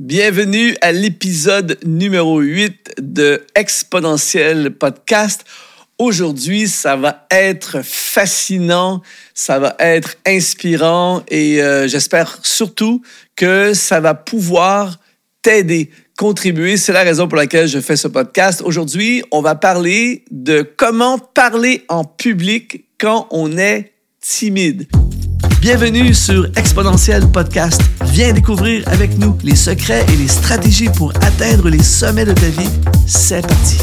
Bienvenue à l'épisode numéro 8 de Exponentiel Podcast. Aujourd'hui, ça va être fascinant, ça va être inspirant et euh, j'espère surtout que ça va pouvoir t'aider, contribuer. C'est la raison pour laquelle je fais ce podcast. Aujourd'hui, on va parler de comment parler en public quand on est timide. Bienvenue sur Exponentiel Podcast. Viens découvrir avec nous les secrets et les stratégies pour atteindre les sommets de ta vie. C'est parti.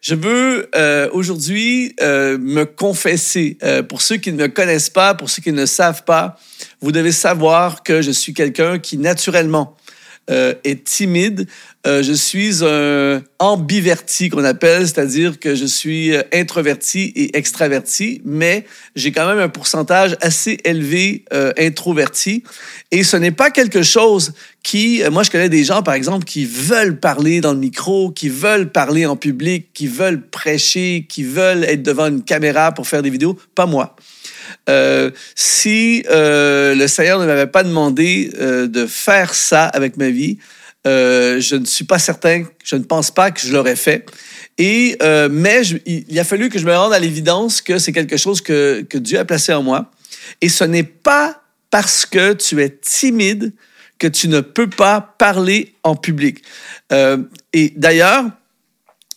Je veux euh, aujourd'hui euh, me confesser. Euh, pour ceux qui ne me connaissent pas, pour ceux qui ne savent pas, vous devez savoir que je suis quelqu'un qui naturellement euh, est timide. Euh, je suis un ambiverti qu'on appelle, c'est-à-dire que je suis euh, introverti et extraverti, mais j'ai quand même un pourcentage assez élevé introverti. Et ce n'est pas quelque chose qui, moi je connais des gens par exemple qui veulent parler dans le micro, qui veulent parler en public, qui veulent prêcher, qui veulent être devant une caméra pour faire des vidéos. Pas moi. Euh, si euh, le Seigneur ne m'avait pas demandé euh, de faire ça avec ma vie, je ne suis pas certain, je ne pense pas que je l'aurais fait. Et, mais il, a fallu que je me rende à l'évidence que c'est quelque chose que, que Dieu a placé en moi. Et ce n'est pas parce que tu es timide que tu ne peux pas parler en public. et d'ailleurs,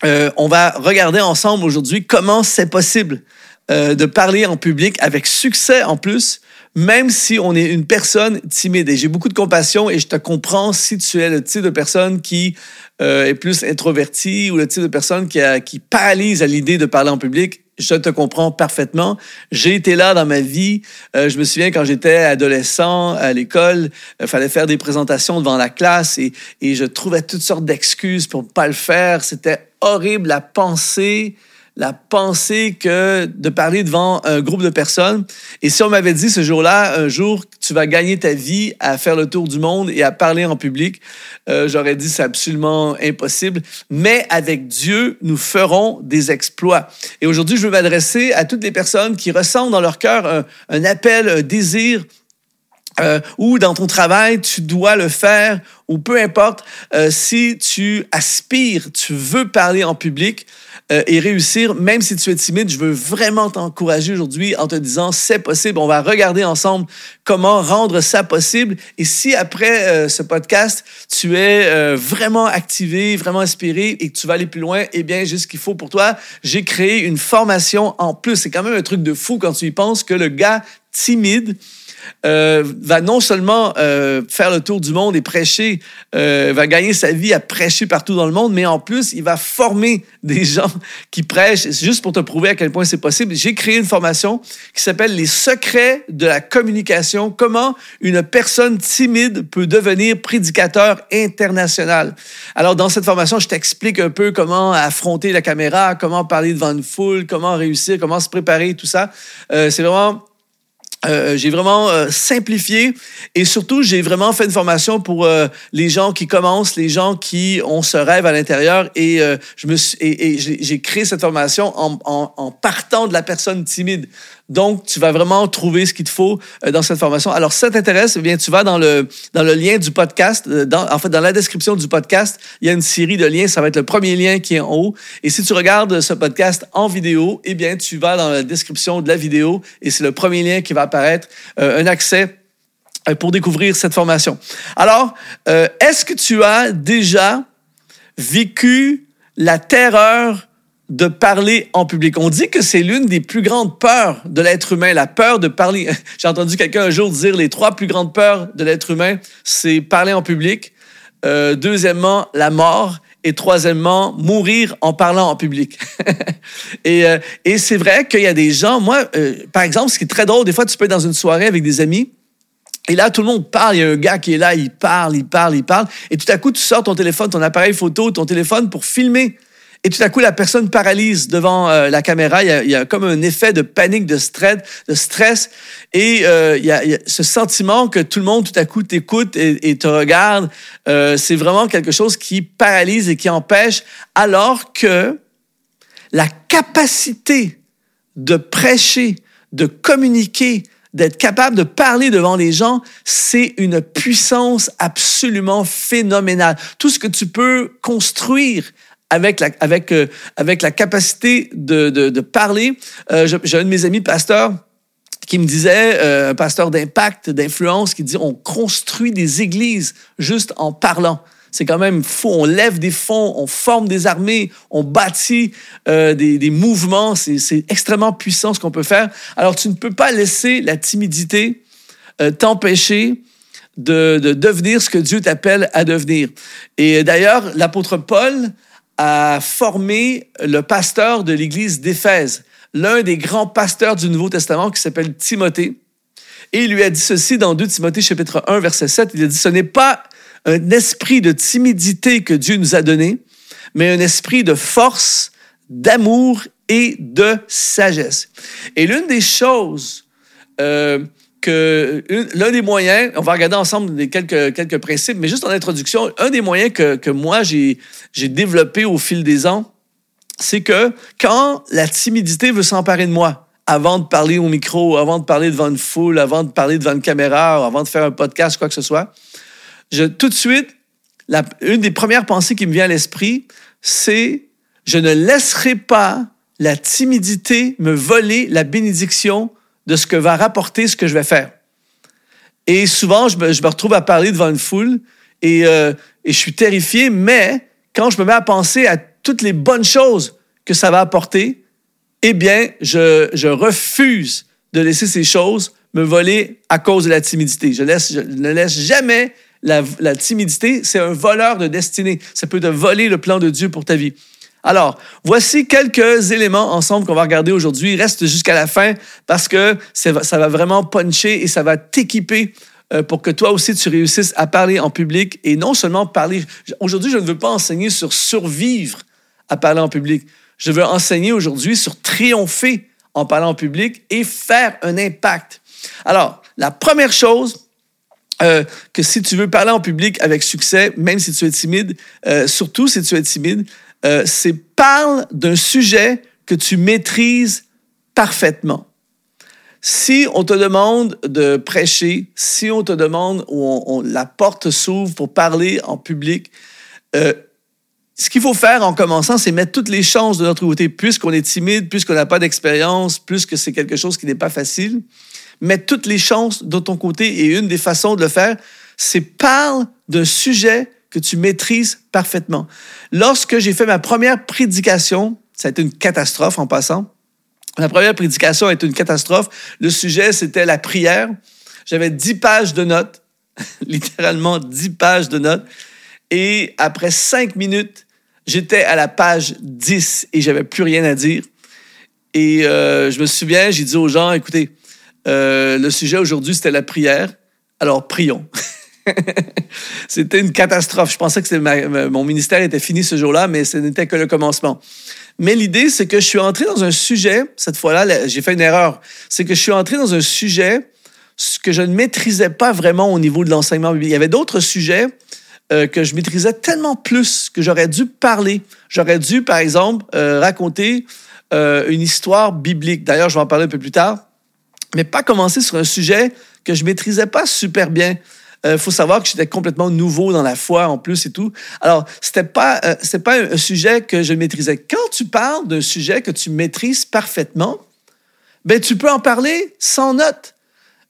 on va regarder ensemble aujourd'hui comment c'est possible euh, de parler en public avec succès en plus, même si on est une personne timide. Et j'ai beaucoup de compassion et je te comprends si tu es le type de personne qui euh, est plus introverti ou le type de personne qui, a, qui paralyse à l'idée de parler en public. Je te comprends parfaitement. J'ai été là dans ma vie. Euh, je me souviens quand j'étais adolescent à l'école, il fallait faire des présentations devant la classe et, et je trouvais toutes sortes d'excuses pour ne pas le faire. C'était horrible à penser la pensée que de parler devant un groupe de personnes. Et si on m'avait dit ce jour-là, un jour, tu vas gagner ta vie à faire le tour du monde et à parler en public, euh, j'aurais dit c'est absolument impossible. Mais avec Dieu, nous ferons des exploits. Et aujourd'hui, je veux m'adresser à toutes les personnes qui ressentent dans leur cœur un, appel, un désir euh, ou dans ton travail, tu dois le faire, ou peu importe, euh, si tu aspires, tu veux parler en public, euh, et réussir, même si tu es timide, je veux vraiment t'encourager aujourd'hui en te disant c'est possible. On va regarder ensemble comment rendre ça possible. Et si après euh, ce podcast, tu es euh, vraiment activé, vraiment inspiré et que tu vas aller plus loin, eh bien, j'ai ce qu'il faut pour toi. J'ai créé une formation en plus. C'est quand même un truc de fou quand tu y penses que le gars timide, euh, va non seulement euh, faire le tour du monde et prêcher, euh, va gagner sa vie à prêcher partout dans le monde, mais en plus, il va former des gens qui prêchent. C'est juste pour te prouver à quel point c'est possible. J'ai créé une formation qui s'appelle Les secrets de la communication. Comment une personne timide peut devenir prédicateur international. Alors, dans cette formation, je t'explique un peu comment affronter la caméra, comment parler devant une foule, comment réussir, comment se préparer, tout ça. c'est vraiment euh, j'ai vraiment euh, simplifié et surtout j'ai vraiment fait une formation pour euh, les gens qui commencent, les gens qui ont ce rêve à l'intérieur et je me suis, et, j'ai créé cette formation en, en, en, partant de la personne timide. Donc, tu vas vraiment trouver ce qu'il te faut euh, dans cette formation. Alors, si ça t'intéresse, eh bien, tu vas dans le, dans le lien du podcast. Euh, dans, en fait, dans la description du podcast, il y a une série de liens. Ça va être le premier lien qui est en haut. Et si tu regardes ce podcast en vidéo, eh bien, tu vas dans la description de la vidéo et c'est le premier lien qui va apparaître. Euh, un accès pour découvrir cette formation. Alors, est-ce que tu as déjà vécu la terreur de parler en public. On dit que c'est l'une des plus grandes peurs de l'être humain, la peur de parler. J'ai entendu quelqu'un un jour dire les trois plus grandes peurs de l'être humain, c'est parler en public, euh, deuxièmement, la mort, et troisièmement, mourir en parlant en public. et, euh, et c'est vrai qu'il y a des gens, moi, euh, par exemple, ce qui est très drôle, des fois, tu peux être dans une soirée avec des amis, et là, tout le monde parle. Il y a un gars qui est là, il parle, il parle, il parle. Et tout à coup, tu sors ton téléphone, ton appareil photo, ton téléphone pour filmer et tout à coup, la personne paralyse devant euh, la caméra. Il y, a, comme un effet de panique, de stress, de stress. Et euh, il, y a, ce sentiment que tout le monde, tout à coup, t'écoute et, et, te regarde. Euh, c'est vraiment quelque chose qui paralyse et qui empêche, alors que la capacité de prêcher, de communiquer, d'être capable de parler devant les gens, c'est une puissance absolument phénoménale. Tout ce que tu peux construire avec la, avec, euh, avec la capacité de, parler. Euh, J'ai un de mes amis pasteurs qui me disait, euh, pasteur d'impact, d'influence, qui dit on construit des églises juste en parlant. C'est quand même fou. On lève des fonds, on forme des armées, on bâtit euh, des, mouvements. C'est extrêmement puissant ce qu'on peut faire. Alors, tu ne peux pas laisser la timidité t'empêcher de, devenir ce que Dieu t'appelle à devenir. Et d'ailleurs, l'apôtre Paul a formé le pasteur de l'église d'Éphèse, l'un des grands pasteurs du Nouveau Testament qui s'appelle Timothée. Et il lui a dit ceci dans 2 Timothée chapitre 1 verset 7, il a dit ce n'est pas un esprit de timidité que Dieu nous a donné, mais un esprit de force, d'amour et de sagesse. Et l'une des choses euh, que l'un des moyens, on va regarder ensemble des quelques, quelques principes, mais juste en introduction, un des moyens que, que moi j'ai développé au fil des ans, c'est que quand la timidité veut s'emparer de moi, avant de parler au micro, avant de parler devant une foule, avant de parler devant une caméra, avant de faire un podcast, quoi que ce soit, je, tout de suite, une des premières pensées qui me vient à l'esprit, c'est je ne laisserai pas la timidité me voler la bénédiction de ce que va rapporter ce que je vais faire. Et souvent, je me, retrouve à parler devant une foule et, euh, et, je suis terrifié, mais quand je me mets à penser à toutes les bonnes choses que ça va apporter, eh bien, je, refuse de laisser ces choses me voler à cause de la timidité. Je ne laisse jamais la, la timidité, c'est un voleur de destinée. Ça peut te voler le plan de Dieu pour ta vie. Alors, voici quelques éléments ensemble qu'on va regarder aujourd'hui. Reste jusqu'à la fin parce que ça va vraiment puncher et ça va t'équiper euh, pour que toi aussi tu réussisses à parler en public et non seulement parler. Aujourd'hui, je ne veux pas enseigner sur survivre à parler en public. Je veux enseigner aujourd'hui sur triompher en parlant en public et faire un impact. Alors, la première chose, euh, que si tu veux parler en public avec succès, même si tu es timide, euh, surtout si tu es timide, euh, c'est parle d'un sujet que tu maîtrises parfaitement. Si on te demande de prêcher, si on te demande où on, la porte s'ouvre pour parler en public, euh, ce qu'il faut faire en commençant, c'est mettre toutes les chances de notre côté, puisqu'on est timide, puisqu'on n'a pas d'expérience, puisque c'est quelque chose qui n'est pas facile. Mettre toutes les chances de ton côté et une des façons de le faire, c'est parle d'un sujet que tu maîtrises parfaitement. Lorsque j'ai fait ma première prédication, ça a été une catastrophe en passant. Ma première prédication a été une catastrophe. Le sujet, c'était la prière. J'avais dix pages de notes, littéralement dix pages de notes. Et après cinq minutes, j'étais à la page 10 et j'avais plus rien à dire. Et euh, je me souviens, j'ai dit aux gens, écoutez, euh, le sujet aujourd'hui, c'était la prière. Alors, prions. C'était une catastrophe. Je pensais que mon ministère était fini ce jour-là, mais ce n'était que le commencement. Mais l'idée, c'est que je suis entré dans un sujet, cette fois-là, j'ai fait une erreur, c'est que je suis entré dans un sujet que je ne maîtrisais pas vraiment au niveau de l'enseignement biblique. Il y avait d'autres sujets euh, que je maîtrisais tellement plus que j'aurais dû parler. J'aurais dû, par exemple, euh, raconter euh, une histoire biblique. D'ailleurs, je vais en parler un peu plus tard, mais pas commencer sur un sujet que je maîtrisais pas super bien. Euh, faut savoir que j'étais complètement nouveau dans la foi en plus et tout. Alors, c'était pas, euh, pas un, sujet que je maîtrisais. Quand tu parles d'un sujet que tu maîtrises parfaitement, ben, tu peux en parler sans note.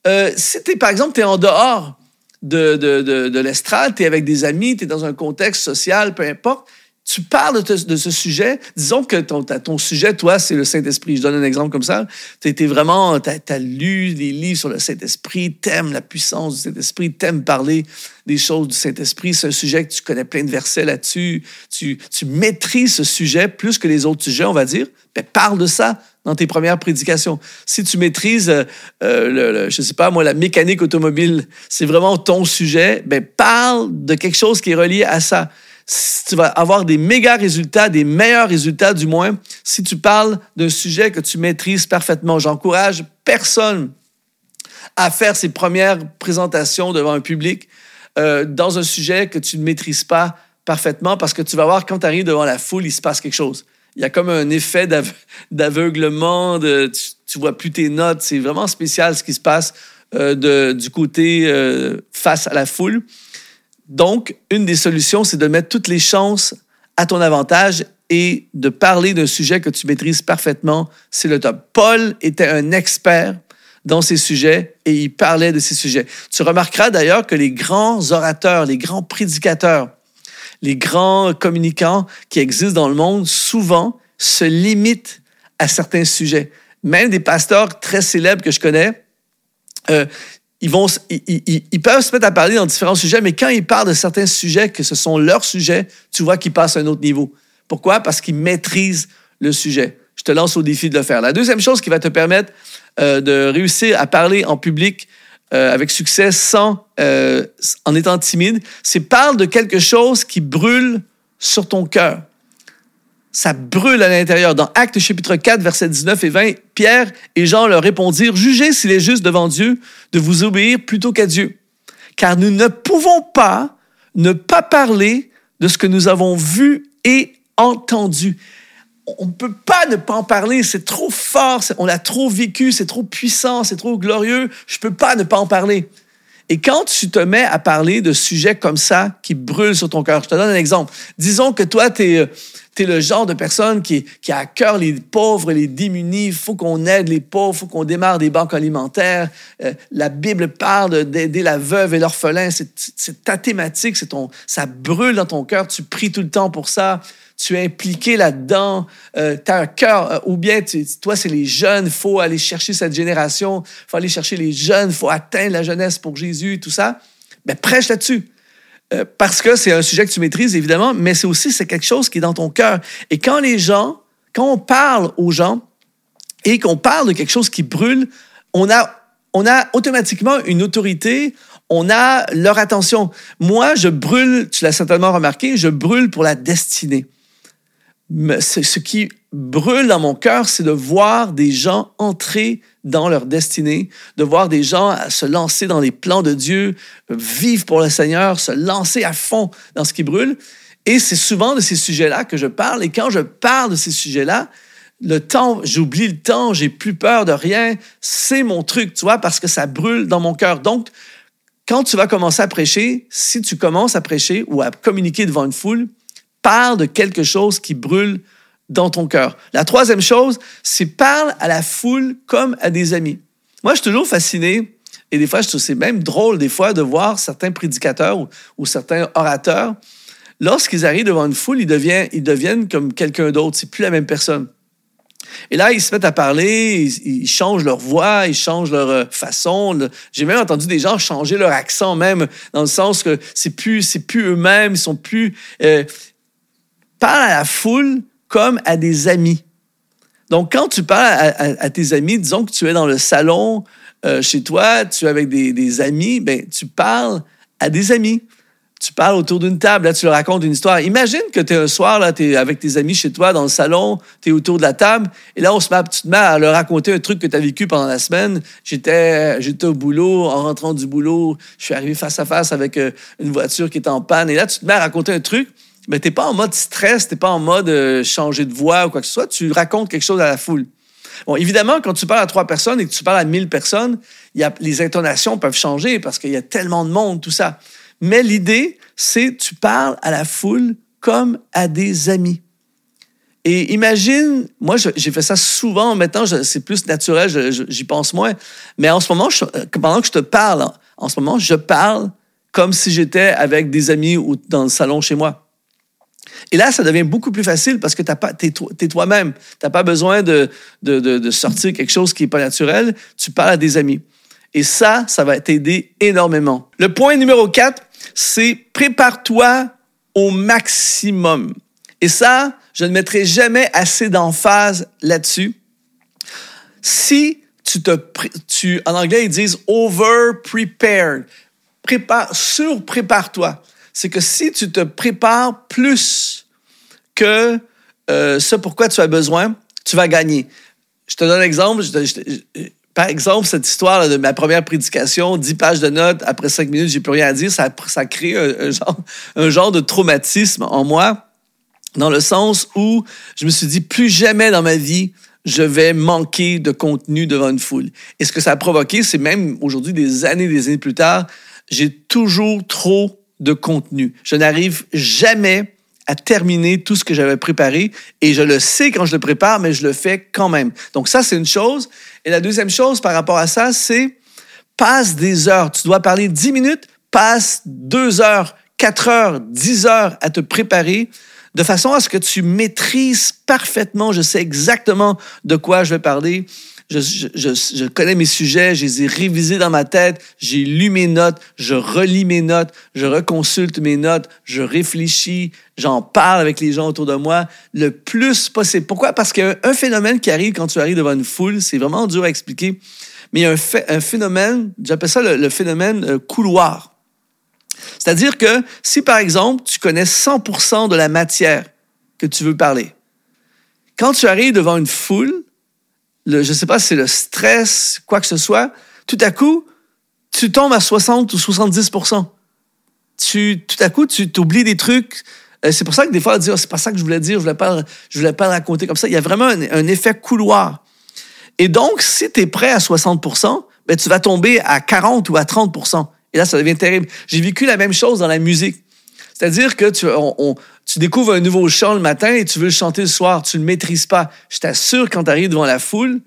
Euh, si par exemple, tu es en dehors de, de, de, de l'estrade, tu es avec des amis, tu es dans un contexte social, peu importe, tu parles de, ce sujet, disons que ton, ton sujet, toi, c'est le Saint-Esprit. Je donne un exemple comme ça. Tu vraiment, tu as, lu des livres sur le Saint-Esprit, t'aimes la puissance du Saint-Esprit, t'aimes parler des choses du Saint-Esprit. C'est un sujet que tu connais plein de versets là-dessus. Tu, tu maîtrises ce sujet plus que les autres sujets, on va dire. Ben, parle de ça dans tes premières prédications. Si tu maîtrises, euh, le, je sais pas moi, la mécanique automobile, c'est vraiment ton sujet, ben, parle de quelque chose qui est relié à ça tu vas avoir des méga résultats, des meilleurs résultats du moins, si tu parles d'un sujet que tu maîtrises parfaitement. J'encourage personne à faire ses premières présentations devant un public euh, dans un sujet que tu ne maîtrises pas parfaitement parce que tu vas voir quand tu arrives devant la foule, il se passe quelque chose. il y a comme un effet d'aveuglement, de, tu, tu, vois plus tes notes. C'est vraiment spécial ce qui se passe euh, du côté euh, face à la foule. Donc, une des solutions, c'est de mettre toutes les chances à ton avantage et de parler d'un sujet que tu maîtrises parfaitement. C'est le top. Paul était un expert dans ces sujets et il parlait de ces sujets. Tu remarqueras d'ailleurs que les grands orateurs, les grands prédicateurs, les grands communicants qui existent dans le monde, souvent se limitent à certains sujets. Même des pasteurs très célèbres que je connais, euh, ils, peuvent se mettre à parler dans différents sujets, mais quand ils parlent de certains sujets, que ce sont leurs sujets, tu vois qu'ils passent à un autre niveau. Pourquoi? Parce qu'ils maîtrisent le sujet. Je te lance au défi de le faire. La deuxième chose qui va te permettre euh, de réussir à parler en public euh, avec succès sans, euh, en étant timide, c'est parle de quelque chose qui brûle sur ton cœur. Ça brûle à l'intérieur. Dans Actes chapitre 4, versets 19 et 20, Pierre et Jean leur répondirent, Jugez s'il est juste devant Dieu de vous obéir plutôt qu'à Dieu. Car nous ne pouvons pas ne pas parler de ce que nous avons vu et entendu on ne peut pas ne pas en parler, c'est trop fort, on l'a trop vécu, c'est trop puissant, c'est trop glorieux, je ne peux pas ne pas en parler. Et quand tu te mets à parler de sujets comme ça qui brûlent sur ton cœur, je te donne un exemple. Disons que toi, tu es, le genre de personne qui, qui a à cœur les pauvres et les démunis. Faut qu'on aide les pauvres, faut qu'on démarre des banques alimentaires. Euh, la Bible parle d'aider la veuve et l'orphelin. C'est ta thématique, ton, ça brûle dans ton cœur. Tu pries tout le temps pour ça tu es impliqué là-dedans, euh, tu as un cœur, euh, ou bien toi, c'est les jeunes, faut aller chercher cette génération, faut aller chercher les jeunes, faut atteindre la jeunesse pour Jésus, tout ça. Mais prêche là-dessus. Euh, parce que c'est un sujet que tu maîtrises, évidemment, mais c'est aussi c'est quelque chose qui est dans ton cœur. Et quand les gens, quand on parle aux gens et qu'on parle de quelque chose qui brûle, on a, on a automatiquement une autorité, on a leur attention. Moi, je brûle, tu l'as certainement remarqué, je brûle pour la destinée ce qui brûle dans mon cœur, c'est de voir des gens entrer dans leur destinée, de voir des gens se lancer dans les plans de Dieu, vivre pour le Seigneur, se lancer à fond dans ce qui brûle. Et c'est souvent de ces sujets-là que je parle. Et quand je parle de ces sujets-là, le temps, j'oublie le temps, j'ai plus peur de rien. C'est mon truc, tu vois, parce que ça brûle dans mon cœur. Donc, quand tu vas commencer à prêcher, si tu commences à prêcher ou à communiquer devant une foule, parle de quelque chose qui brûle dans ton cœur. La troisième chose, c'est parle à la foule comme à des amis. Moi, je suis toujours fasciné, et des fois, je trouve c'est même drôle, des fois, de voir certains prédicateurs ou, certains orateurs, lorsqu'ils arrivent devant une foule, ils deviennent, ils deviennent comme quelqu'un d'autre. C'est plus la même personne. Et là, ils se mettent à parler, ils, changent leur voix, ils changent leur euh, façon. J'ai même entendu des gens changer leur accent, même dans le sens que c'est plus, c'est plus eux-mêmes, ils sont plus, euh, parle à la foule comme à des amis. Donc, quand tu parles à, tes amis, disons que tu es dans le salon euh, chez toi, tu es avec des, amis, ben, tu parles à des amis. Tu parles autour d'une table, là, tu leur racontes une histoire. Imagine que tu es un soir, là, tu es avec tes amis chez toi, dans le salon, tu es autour de la table, et là, on se met, tu te mets à leur raconter un truc que tu as vécu pendant la semaine. J'étais, j'étais au boulot, en rentrant du boulot, je suis arrivé face à face avec euh, une voiture qui est en panne, et là, tu te mets à raconter un truc mais tu n'es pas en mode stress, tu n'es pas en mode euh, changer de voix ou quoi que ce soit, tu racontes quelque chose à la foule. Bon, évidemment, quand tu parles à trois personnes et que tu parles à mille personnes, y a, les intonations peuvent changer parce qu'il y a tellement de monde, tout ça. Mais l'idée, c'est tu parles à la foule comme à des amis. Et imagine, moi, j'ai fait ça souvent. Maintenant, c'est plus naturel, j'y pense moins. Mais en ce moment, pendant que je te parle, en ce moment, je parle comme si j'étais avec des amis ou dans le salon chez moi. Et là, ça devient beaucoup plus facile parce que tu es, toi-même. Tu n'as pas besoin de, de, sortir quelque chose qui n'est pas naturel. Tu parles à des amis. Et ça, ça va t'aider énormément. Le point numéro 4, c'est prépare-toi au maximum. Et ça, je ne mettrai jamais assez d'emphase là-dessus. Si tu te, tu, en anglais, ils disent over prepared. Prépare, sur-prépare-toi c'est que si tu te prépares plus que euh, ce pourquoi tu as besoin, tu vas gagner. Je te donne un exemple. par exemple, cette histoire de ma première prédication, 10 pages de notes, après 5 minutes, j'ai plus rien à dire, ça, ça crée un, genre, un genre de traumatisme en moi Dans le sens où je me suis dit, plus jamais dans ma vie, je vais manquer de contenu devant une foule. Et ce que ça a provoqué, c'est même aujourd'hui, des années, des années plus tard, j'ai toujours trop de contenu. Je n'arrive jamais à terminer tout ce que j'avais préparé et je le sais quand je le prépare, mais je le fais quand même. Donc ça, c'est une chose. Et la deuxième chose par rapport à ça, c'est passe des heures. Tu dois parler dix minutes, passe deux heures, quatre heures, dix heures à te préparer de façon à ce que tu maîtrises parfaitement, je sais exactement de quoi je vais parler. Je, je, je, connais mes sujets, je les ai révisés dans ma tête, j'ai lu mes notes, je relis mes notes, je reconsulte mes notes, je réfléchis, j'en parle avec les gens autour de moi le plus possible. Pourquoi? Parce qu'il y a un phénomène qui arrive quand tu arrives devant une foule, c'est vraiment dur à expliquer, mais il y a un, phénomène, j'appelle ça le, phénomène euh, couloir. C'est-à-dire que si, par exemple, tu connais 100 de la matière que tu veux parler, quand tu arrives devant une foule, je ne sais pas c'est le stress, quoi que ce soit, tout à coup, tu tombes à 60 ou 70% tu, Tout à coup, tu t'oublies des trucs. Euh, c'est pour ça que des fois, on dit, oh, c'est pas ça que je voulais dire, je voulais pas, je voulais pas raconter comme ça. Il y a vraiment un, effet couloir. Et donc, si tu es prêt à 60% ben, tu vas tomber à 40 ou à 30% et là, ça devient terrible. J'ai vécu la même chose dans la musique. C'est-à-dire que tu, tu découvres un nouveau chant le matin et tu veux le chanter le soir. Tu ne le maîtrises pas. Je t'assure, quand tu arrives devant la foule,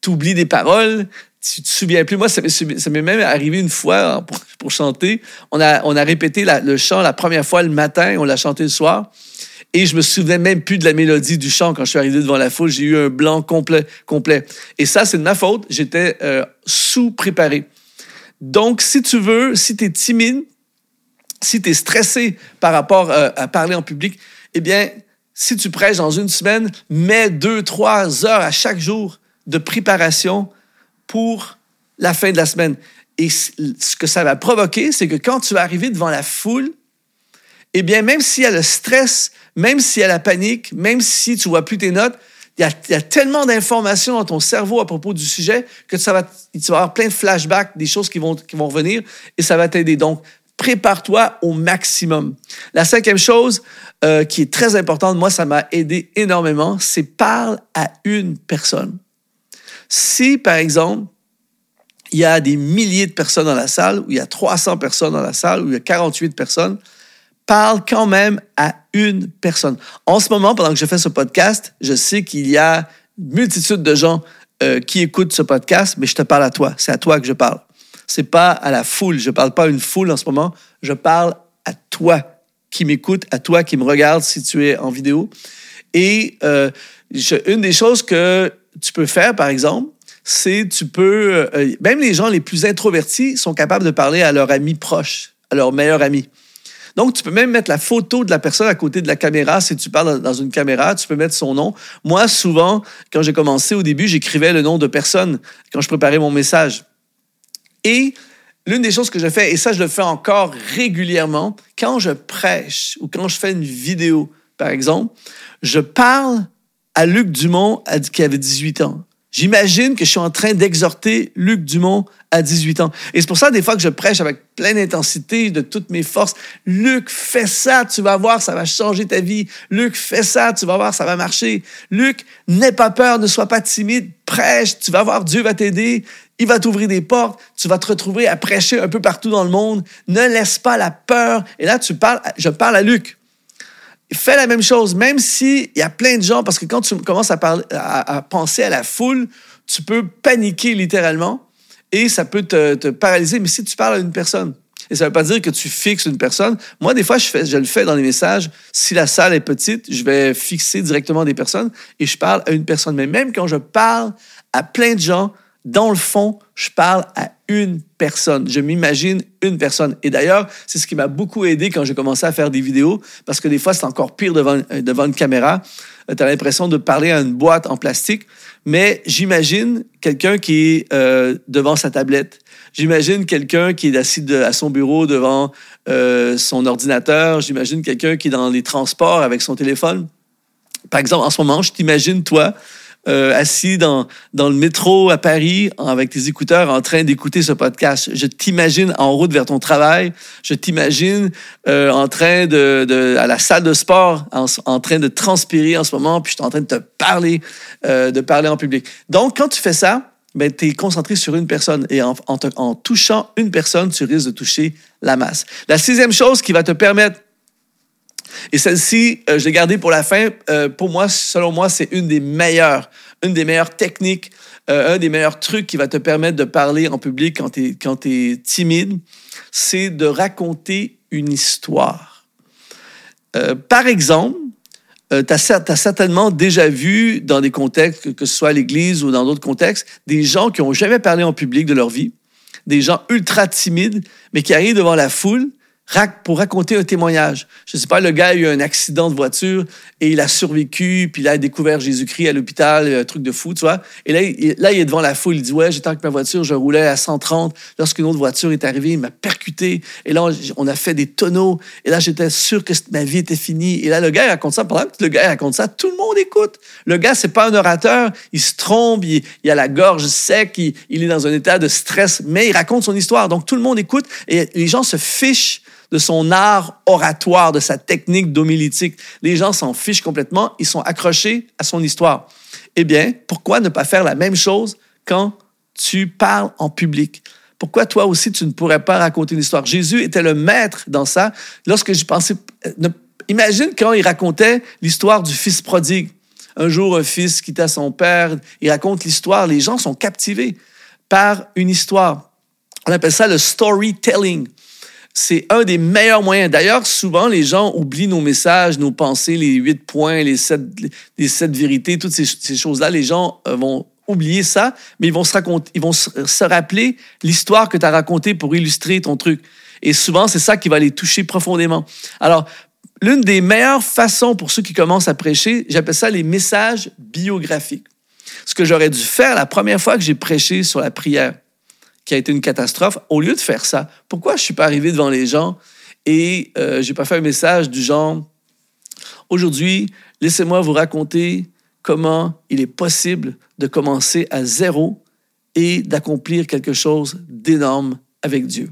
tu oublies des paroles, tu te souviens plus. Moi, ça m'est même arrivé une fois hein, pour, chanter. On a, on a répété le chant la première fois le matin, on l'a chanté le soir. Et je me souvenais même plus de la mélodie du chant quand je suis arrivé devant la foule. J'ai eu un blanc complet. complet. Et ça, c'est de ma faute. J'étais euh, sous-préparé. Donc, si tu veux, si tu es timide, si tu es stressé par rapport euh, à parler en public, eh bien, si tu prêches dans une semaine, mets deux, trois heures à chaque jour de préparation pour la fin de la semaine. Et ce que ça va provoquer, c'est que quand tu vas arriver devant la foule, eh bien, même s'il y a le stress, même s'il y a la panique, même si tu vois plus tes notes, il y, a, tellement d'informations dans ton cerveau à propos du sujet que tu vas avoir plein de flashbacks, des choses qui vont, qui vont revenir et ça va t'aider. Donc, prépare-toi au maximum. La cinquième chose euh, qui est très importante, moi, ça m'a aidé énormément, c'est parle à une personne. Si, par exemple, il y a des milliers de personnes dans la salle, ou il y a 300 personnes dans la salle, ou il y a 48 personnes, parle quand même à une personne. En ce moment, pendant que je fais ce podcast, je sais qu'il y a une multitude de gens euh, qui écoutent ce podcast, mais je te parle à toi. C'est à toi que je parle. C'est pas à la foule. Je parle pas à une foule en ce moment. Je parle à toi qui m'écoute, à toi qui me regarde si tu es en vidéo. Et euh, une des choses que tu peux faire, par exemple, c'est tu peux, euh, même les gens les plus introvertis sont capables de parler à leur ami proche, à leur meilleur ami. Donc, tu peux même mettre la photo de la personne à côté de la caméra. Si tu parles dans une caméra, tu peux mettre son nom. Moi, souvent, quand j'ai commencé au début, j'écrivais le nom de personne quand je préparais mon message. Et l'une des choses que je fais, et ça, je le fais encore régulièrement, quand je prêche ou quand je fais une vidéo, par exemple, je parle à Luc Dumont qui avait 18 ans. J'imagine que je suis en train d'exhorter Luc Dumont à 18 ans. Et c'est pour ça, des fois, que je prêche avec pleine intensité, de toutes mes forces. Luc, fais ça, tu vas voir, ça va changer ta vie. Luc, fais ça, tu vas voir, ça va marcher. Luc, n'aie pas peur, ne sois pas timide, prêche, tu vas voir, Dieu va t'aider. Il va t'ouvrir des portes, tu vas te retrouver à prêcher un peu partout dans le monde. Ne laisse pas la peur. Et là, tu parles, je parle à Luc fais la même chose, même s'il y a plein de gens, parce que quand tu commences à, penser à la foule, tu peux paniquer littéralement et ça peut te, paralyser. Mais si tu parles à une personne, et ça ne veut pas dire que tu fixes une personne. Moi, des fois, je, je le fais dans les messages. Si la salle est petite, je vais fixer directement des personnes et je parle à une personne. Mais même quand je parle à plein de gens, dans le fond, je parle à une personne. Je m'imagine une personne. Et d'ailleurs, c'est ce qui m'a beaucoup aidé quand j'ai commencé à faire des vidéos, parce que des fois, c'est encore pire devant, euh, devant une caméra. Euh, tu as l'impression de parler à une boîte en plastique. Mais j'imagine quelqu'un qui est euh, devant sa tablette. J'imagine quelqu'un qui est assis à son bureau devant son ordinateur. J'imagine quelqu'un qui est dans les transports avec son téléphone. Par exemple, en ce moment, je t'imagine, toi, euh, assis dans, dans le métro à Paris avec tes écouteurs en train d'écouter ce podcast. Je t'imagine en route vers ton travail. Je t'imagine euh, en train de, de, à la salle de sport, en, en, train de transpirer en ce moment, puis je suis en train de te parler, euh, de parler en public. Donc, quand tu fais ça, ben, tu es concentré sur une personne et en, en, en touchant une personne, tu risques de toucher la masse. La sixième chose qui va te permettre et celle-ci, euh, je l'ai gardée pour la fin. Euh, pour moi, selon moi, c'est une des meilleures, une des meilleures techniques, euh, un des meilleurs trucs qui va te permettre de parler en public quand tu es, timide, c'est de raconter une histoire. par exemple, tu as, certainement déjà vu dans des contextes, que ce soit à l'église ou dans d'autres contextes, des gens qui n'ont jamais parlé en public de leur vie, des gens ultra timides, mais qui arrivent devant la foule pour raconter un témoignage. Je ne sais pas, le gars a eu un accident de voiture et il a survécu, puis il a découvert Jésus-Christ à l'hôpital, un truc de fou, tu vois. Et là, il, est devant la foule, il dit, ouais, j'étais avec ma voiture, je roulais à 130. Lorsqu'une autre voiture est arrivée, il m'a percuté. Et là, on a fait des tonneaux. Et là, j'étais sûr que ma vie était finie. Et là, le gars raconte ça. Pendant que le gars raconte ça, tout le monde écoute. Le gars, c'est pas un orateur. Il se trompe, il, il a la gorge sec, il est dans un état de stress, mais il raconte son histoire. Donc, tout le monde écoute et les gens se fichent de son art oratoire, de sa technique d'homilétique. Les gens s'en fichent complètement, ils sont accrochés à son histoire. Eh bien, pourquoi ne pas faire la même chose quand tu parles en public? Pourquoi toi aussi tu ne pourrais pas raconter une histoire? Jésus était le maître dans ça. Lorsque je pensais, euh, imagine quand il racontait l'histoire du fils prodigue. Un jour, un fils quitta son père, il raconte l'histoire, les gens sont captivés par une histoire. On appelle ça le storytelling c'est un des meilleurs moyens. D'ailleurs, souvent, les gens oublient nos messages, nos pensées, les huit points, les sept, les sept vérités, toutes ces, choses-là. Les gens euh, vont oublier ça, mais ils vont se, raconter, ils vont se rappeler l'histoire que tu as racontée pour illustrer ton truc. Et souvent, c'est ça qui va les toucher profondément. Alors, l'une des meilleures façons pour ceux qui commencent à prêcher, j'appelle ça les messages biographiques. Ce que j'aurais dû faire la première fois que j'ai prêché sur la prière qui a été une catastrophe, au lieu de faire ça, pourquoi je suis pas arrivé devant les gens et euh, je n'ai pas fait un message du genre Aujourd'hui, laissez-moi vous raconter comment il est possible de commencer à zéro et d'accomplir quelque chose d'énorme avec Dieu.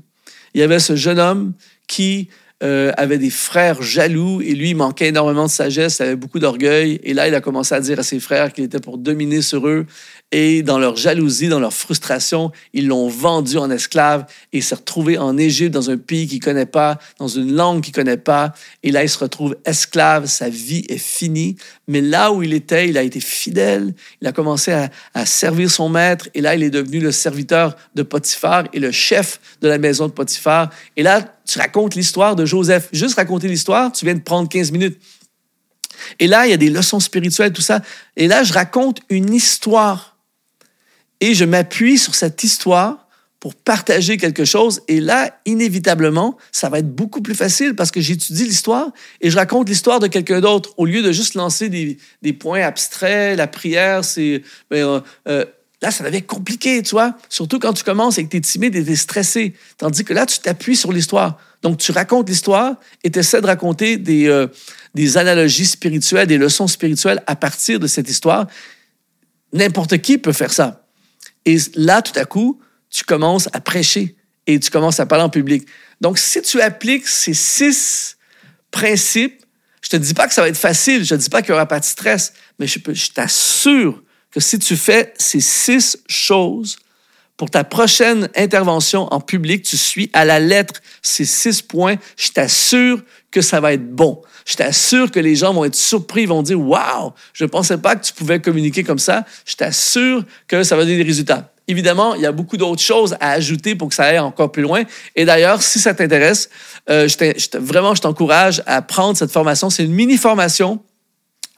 Il y avait ce jeune homme qui euh, avait des frères jaloux et lui, manquait énormément de sagesse, il avait beaucoup d'orgueil. Et là, il a commencé à dire à ses frères qu'il était pour dominer sur eux. Et dans leur jalousie, dans leur frustration, ils l'ont vendu en esclave et s'est retrouvé en Égypte, dans un pays qu'il ne connaît pas, dans une langue qu'il ne connaît pas. Et là, il se retrouve esclave, sa vie est finie. Mais là où il était, il a été fidèle, il a commencé à, à servir son maître. Et là, il est devenu le serviteur de Potiphar et le chef de la maison de Potiphar. Et là, tu racontes l'histoire de Joseph. Juste raconter l'histoire, tu viens de prendre 15 minutes. Et là, il y a des leçons spirituelles, tout ça. Et là, je raconte une histoire et je m'appuie sur cette histoire pour partager quelque chose. Et là, inévitablement, ça va être beaucoup plus facile parce que j'étudie l'histoire et je raconte l'histoire de quelqu'un d'autre au lieu de juste lancer des, points abstraits. La prière, c'est... Ben, euh, euh, là, ça devient compliqué, tu vois. Surtout quand tu commences et que tu es timide et tu es stressé. Tandis que là, tu t'appuies sur l'histoire. Donc, tu racontes l'histoire et tu essaies de raconter euh, des analogies spirituelles, des leçons spirituelles à partir de cette histoire. N'importe qui peut faire ça. Et là, tout à coup, tu commences à prêcher et tu commences à parler en public. Donc, si tu appliques ces six principes, je te dis pas que ça va être facile, je te dis pas qu'il y aura pas de stress, mais je, je t'assure que si tu fais ces six choses pour ta prochaine intervention en public, tu suis à la lettre ces six points, je t'assure que ça va être bon. Je t'assure que les gens vont être surpris, vont dire Waouh, je ne pensais pas que tu pouvais communiquer comme ça. Je t'assure que ça va donner des résultats. Évidemment, il y a beaucoup d'autres choses à ajouter pour que ça aille encore plus loin. Et d'ailleurs, si ça t'intéresse, euh, vraiment, je t'encourage à prendre cette formation. C'est une mini-formation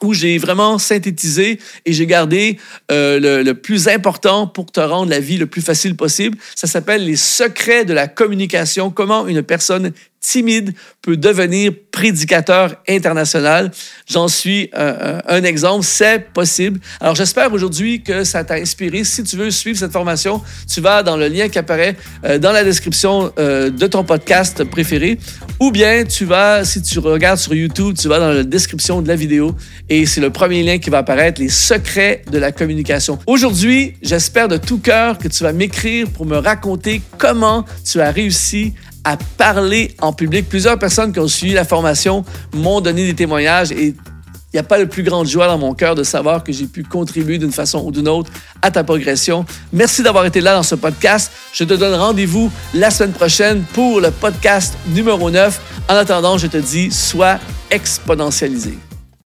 où j'ai vraiment synthétisé et j'ai gardé euh, le, plus important pour te rendre la vie le plus facile possible. Ça s'appelle les secrets de la communication, comment une personne timide peut devenir prédicateur international. J'en suis euh, un exemple, c'est possible. Alors j'espère aujourd'hui que ça t'a inspiré. Si tu veux suivre cette formation, tu vas dans le lien qui apparaît euh, dans la description euh, de ton podcast préféré ou bien tu vas, si tu regardes sur YouTube, tu vas dans la description de la vidéo et c'est le premier lien qui va apparaître, les secrets de la communication. Aujourd'hui, j'espère de tout cœur que tu vas m'écrire pour me raconter comment tu as réussi à parler en public. Plusieurs personnes qui ont suivi la formation m'ont donné des témoignages et il n'y a pas le plus grande joie dans mon cœur de savoir que j'ai pu contribuer d'une façon ou d'une autre à ta progression. Merci d'avoir été là dans ce podcast. Je te donne rendez-vous la semaine prochaine pour le podcast numéro 9. En attendant, je te dis, sois exponentialisé.